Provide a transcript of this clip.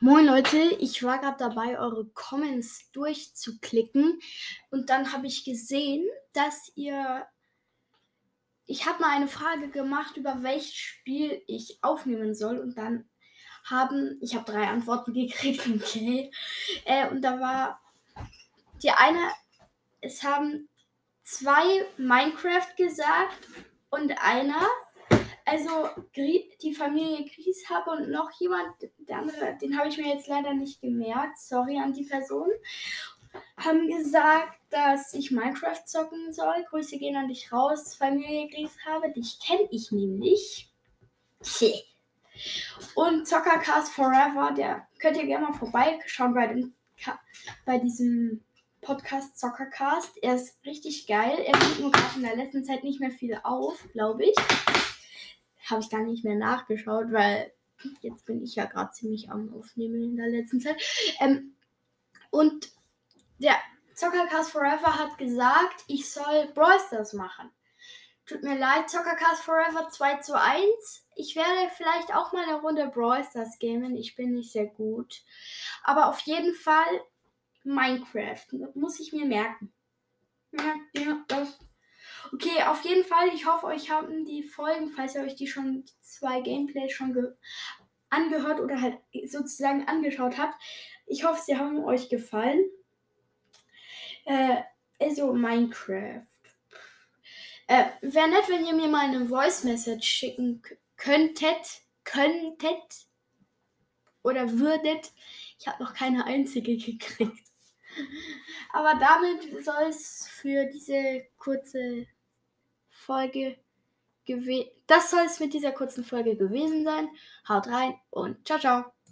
Moin Leute, ich war gerade dabei, eure Comments durchzuklicken. Und dann habe ich gesehen, dass ihr... Ich habe mal eine Frage gemacht, über welches Spiel ich aufnehmen soll. Und dann haben... Ich habe drei Antworten gekriegt, okay. Äh, und da war die eine... Es haben zwei Minecraft gesagt und einer also die Familie Grieshaber und noch jemand, der andere, den habe ich mir jetzt leider nicht gemerkt, sorry an die Person, haben gesagt, dass ich Minecraft zocken soll. Grüße gehen an dich raus, Familie Grieshaber, dich kenne ich nämlich. Und Zockercast Forever, der könnt ihr gerne mal vorbeischauen bei, dem, bei diesem Podcast Zockercast. Er ist richtig geil. Er nimmt nur gerade in der letzten Zeit nicht mehr viel auf, glaube ich habe ich gar nicht mehr nachgeschaut, weil jetzt bin ich ja gerade ziemlich am Aufnehmen in der letzten Zeit. Ähm, und der Zockercast Forever hat gesagt, ich soll Brawl Stars machen. Tut mir leid, Zockercast Forever 2 zu 1. Ich werde vielleicht auch mal eine Runde Brawl Stars gamen. Ich bin nicht sehr gut. Aber auf jeden Fall Minecraft. Muss ich mir merken. Ja, ja, das Okay, auf jeden Fall. Ich hoffe, euch haben die Folgen, falls ihr euch die schon die zwei Gameplays schon angehört oder halt sozusagen angeschaut habt. Ich hoffe, sie haben euch gefallen. Äh, also Minecraft. Äh, Wäre nett, wenn ihr mir mal eine Voice Message schicken könntet. Könntet. Oder würdet. Ich habe noch keine einzige gekriegt. Aber damit soll es für diese kurze Folge gewesen. Das soll es mit dieser kurzen Folge gewesen sein. Haut rein und ciao, ciao.